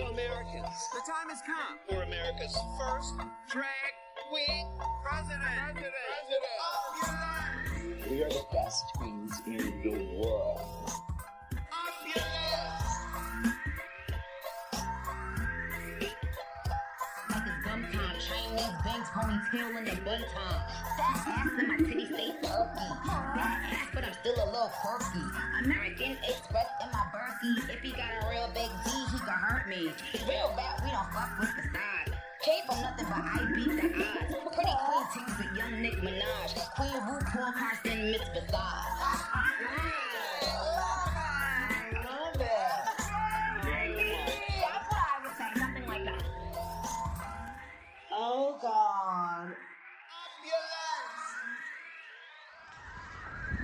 fellow Americans, the time has come for America's first drag queen president. president. We are the best queens in the world. Like a gum time, Chinese bangs, ponytail in the bun time. Fat ass and my titty stay perky. Fat ass, but I'm still a little quirky. American Express in my Berkey. If he got a real big D, he could hurt me. Real bad, we don't fuck with the side. Came from nothing but I beat the odds. Pretty queen chicks with young Nick Minaj. Queen RuPaul, Carson, Miss Facade.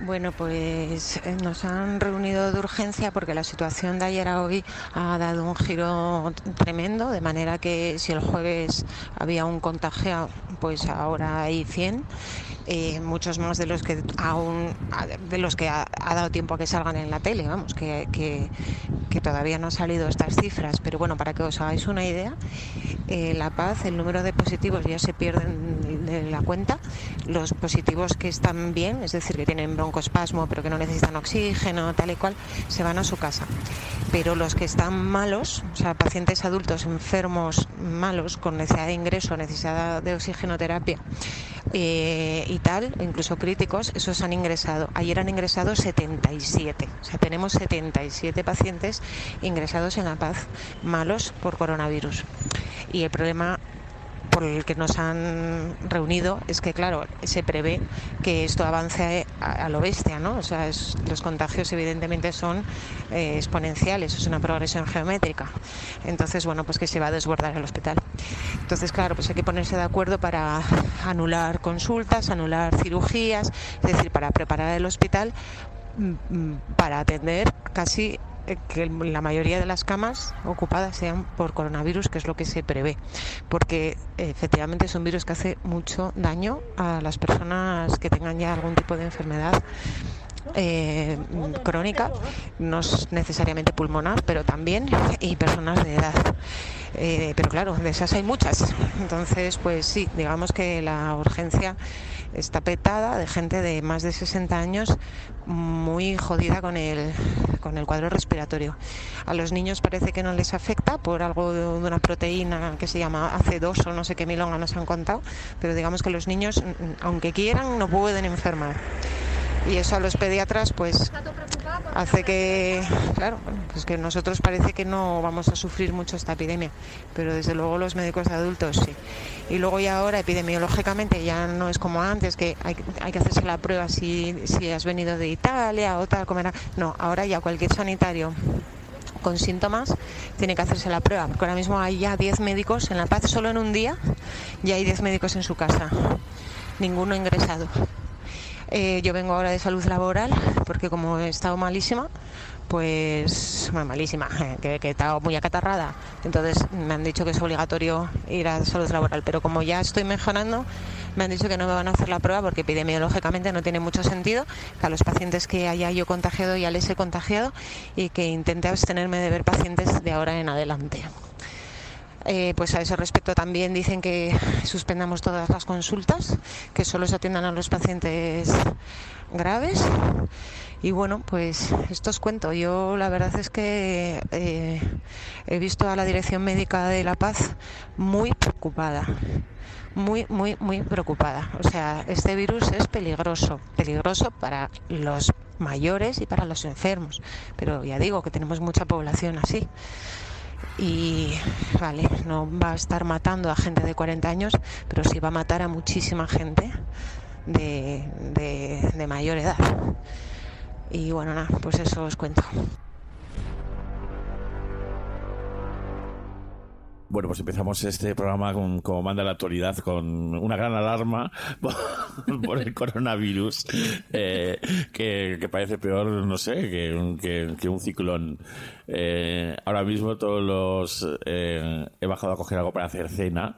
Bueno, pues eh, nos han reunido de urgencia porque la situación de ayer a hoy ha dado un giro tremendo, de manera que si el jueves había un contagio, pues ahora hay 100, eh, muchos más de los que aún de los que ha, ha dado tiempo a que salgan en la tele, vamos, que, que- que todavía no han salido estas cifras, pero bueno, para que os hagáis una idea, eh, La Paz, el número de positivos ya se pierden de la cuenta. Los positivos que están bien, es decir, que tienen broncoespasmo pero que no necesitan oxígeno, tal y cual, se van a su casa. Pero los que están malos, o sea, pacientes adultos enfermos malos con necesidad de ingreso, necesidad de oxigenoterapia eh, y tal, incluso críticos, esos han ingresado. Ayer han ingresado 77. O sea, tenemos 77 pacientes ingresados en La Paz malos por coronavirus. Y el problema por el que nos han reunido es que, claro, se prevé que esto avance a, lo bestia, ¿no? O sea, los contagios evidentemente son eh, exponenciales, es una progresión geométrica. Entonces, bueno, pues que se va a desbordar el hospital. Entonces, claro, pues hay que ponerse de acuerdo para anular consultas, anular cirugías, es decir, para preparar el hospital mm, mm, para atender casi que la mayoría de las camas ocupadas sean por coronavirus, que es lo que se prevé, porque efectivamente es un virus que hace mucho daño a las personas que tengan ya algún tipo de enfermedad eh, crónica, no es necesariamente pulmonar, pero también y personas de edad. Eh, pero claro, de esas hay muchas. Entonces, pues sí, digamos que la urgencia está petada de gente de más de 60 años muy jodida con el, con el cuadro respiratorio. A los niños parece que no les afecta por algo de una proteína que se llama AC2 o no sé qué milonga nos han contado, pero digamos que los niños, aunque quieran, no pueden enfermar. Y eso a los pediatras pues hace que, claro, pues que nosotros parece que no vamos a sufrir mucho esta epidemia, pero desde luego los médicos de adultos sí. Y luego ya ahora epidemiológicamente ya no es como antes, que hay, hay que hacerse la prueba si, si has venido de Italia o tal, como. No, ahora ya cualquier sanitario con síntomas tiene que hacerse la prueba, porque ahora mismo hay ya 10 médicos en La Paz, solo en un día ya hay 10 médicos en su casa, ninguno ingresado. Eh, yo vengo ahora de salud laboral porque como he estado malísima, pues bueno, malísima, que, que he estado muy acatarrada. Entonces me han dicho que es obligatorio ir a salud laboral, pero como ya estoy mejorando, me han dicho que no me van a hacer la prueba porque epidemiológicamente no tiene mucho sentido que a los pacientes que haya yo contagiado ya les he contagiado y que intente abstenerme de ver pacientes de ahora en adelante. Eh, pues a ese respecto también dicen que suspendamos todas las consultas, que solo se atiendan a los pacientes graves. Y bueno, pues esto os cuento. Yo la verdad es que eh, he visto a la Dirección Médica de La Paz muy preocupada. Muy, muy, muy preocupada. O sea, este virus es peligroso. Peligroso para los mayores y para los enfermos. Pero ya digo que tenemos mucha población así y vale, no va a estar matando a gente de 40 años, pero sí va a matar a muchísima gente de, de- de mayor edad. Y bueno, nada, pues eso os cuento. Bueno, pues empezamos este programa con, como manda la actualidad con una gran alarma por, el coronavirus, eh, que, parece peor, no sé, que, que, que un ciclón. Eh, ahora mismo todos los... Eh, he bajado a coger algo para hacer cena.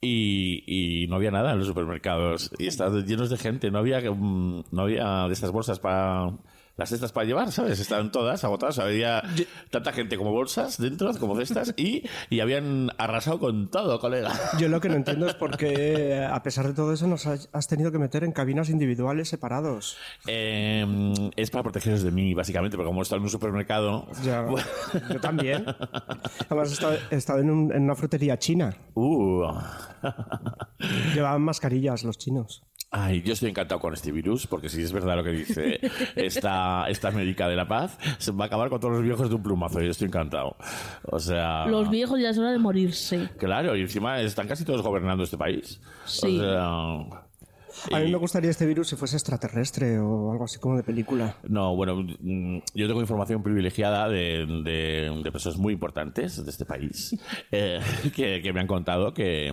Y, y, no había nada en los supermercados y estaban llenos de gente no había mm, no había de estas bolsas para las cestas para llevar, ¿sabes? Estaban todas agotadas. Había tanta gente como bolsas dentro, como cestas, y, y habían arrasado con todo, colega. Yo lo que no entiendo es por qué, a pesar de todo eso, nos has tenido que meter en cabinas individuales separados. Eh, es para protegeros de mí, básicamente, porque como he estado en un supermercado. Ya, yo también. Además, he estado, he estado en, un, en, una frutería china. Uh. Llevaban mascarillas los chinos. Ay, yo estoy encantado con este virus, porque si es verdad lo que dice esta, esta médica de la paz, se va a acabar con todos los viejos de un plumazo. Yo estoy encantado. O sea. Los viejos ya es hora de morirse. Claro, y encima están casi todos gobernando este país. Sí. O sea, a mí me gustaría este virus si fuese extraterrestre o algo así como de película. No, bueno, yo tengo información privilegiada de, de, de personas muy importantes de este país eh, que, que, me han contado que,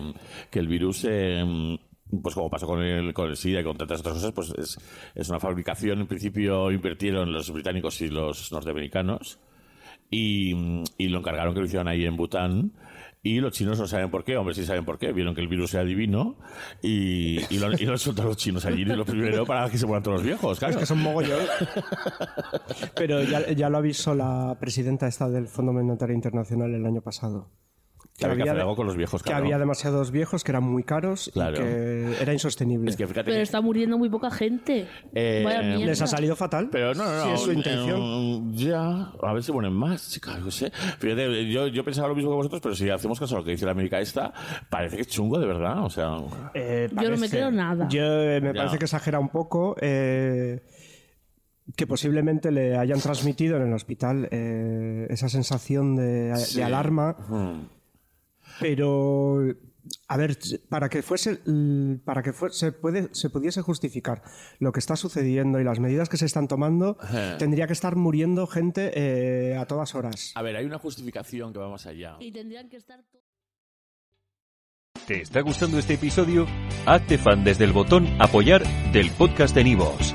que el virus. Eh, pues como pasó con el, con el SIDA y con tantas otras cosas, pues es, es una fabricación, en principio invirtieron los británicos y los norteamericanos y, y lo encargaron que lo hicieran ahí en Bután. Y los chinos no saben por qué, hombre, sí saben por qué. Vieron que el virus era divino y, y, lo, y lo han soltado los chinos allí. Y lo primero para que se mueran todos los viejos, claro. Es que son mogollón. Pero ya, ya lo avisó la presidenta esta del Fondo Monetario Internacional el año pasado. Que, había, que hacer algo con los viejos, que claro. había demasiados viejos, que eran muy caros Claro. y que era insostenible. Es que fíjate Pero que- está muriendo muy poca gente. Eh, Vaya mierda. Les ha salido fatal. Pero no, no, no. Si es su intención. eh, ya, a ver si ponen más, sé. Fíjate, yo, yo pensaba lo mismo que vosotros, pero si hacemos caso a lo que dice la América esta, parece que es chungo de verdad. O sea, Eh, Yo no me creo nada. Yo eh, me Ya. parece que exagera un poco. eh, que posiblemente le hayan transmitido en el hospital eh, esa sensación de, de alarma. Pero, a ver, para que fuese, para que fuese, se, puede, se pudiese justificar lo que está sucediendo y las medidas que se están tomando, tendría que estar muriendo gente eh, a todas horas. a ver, hay una justificación que va más allá. Y tendrían que estar ¿Te está gustando este episodio? Hazte fan desde el botón Apoyar del podcast de Nivos.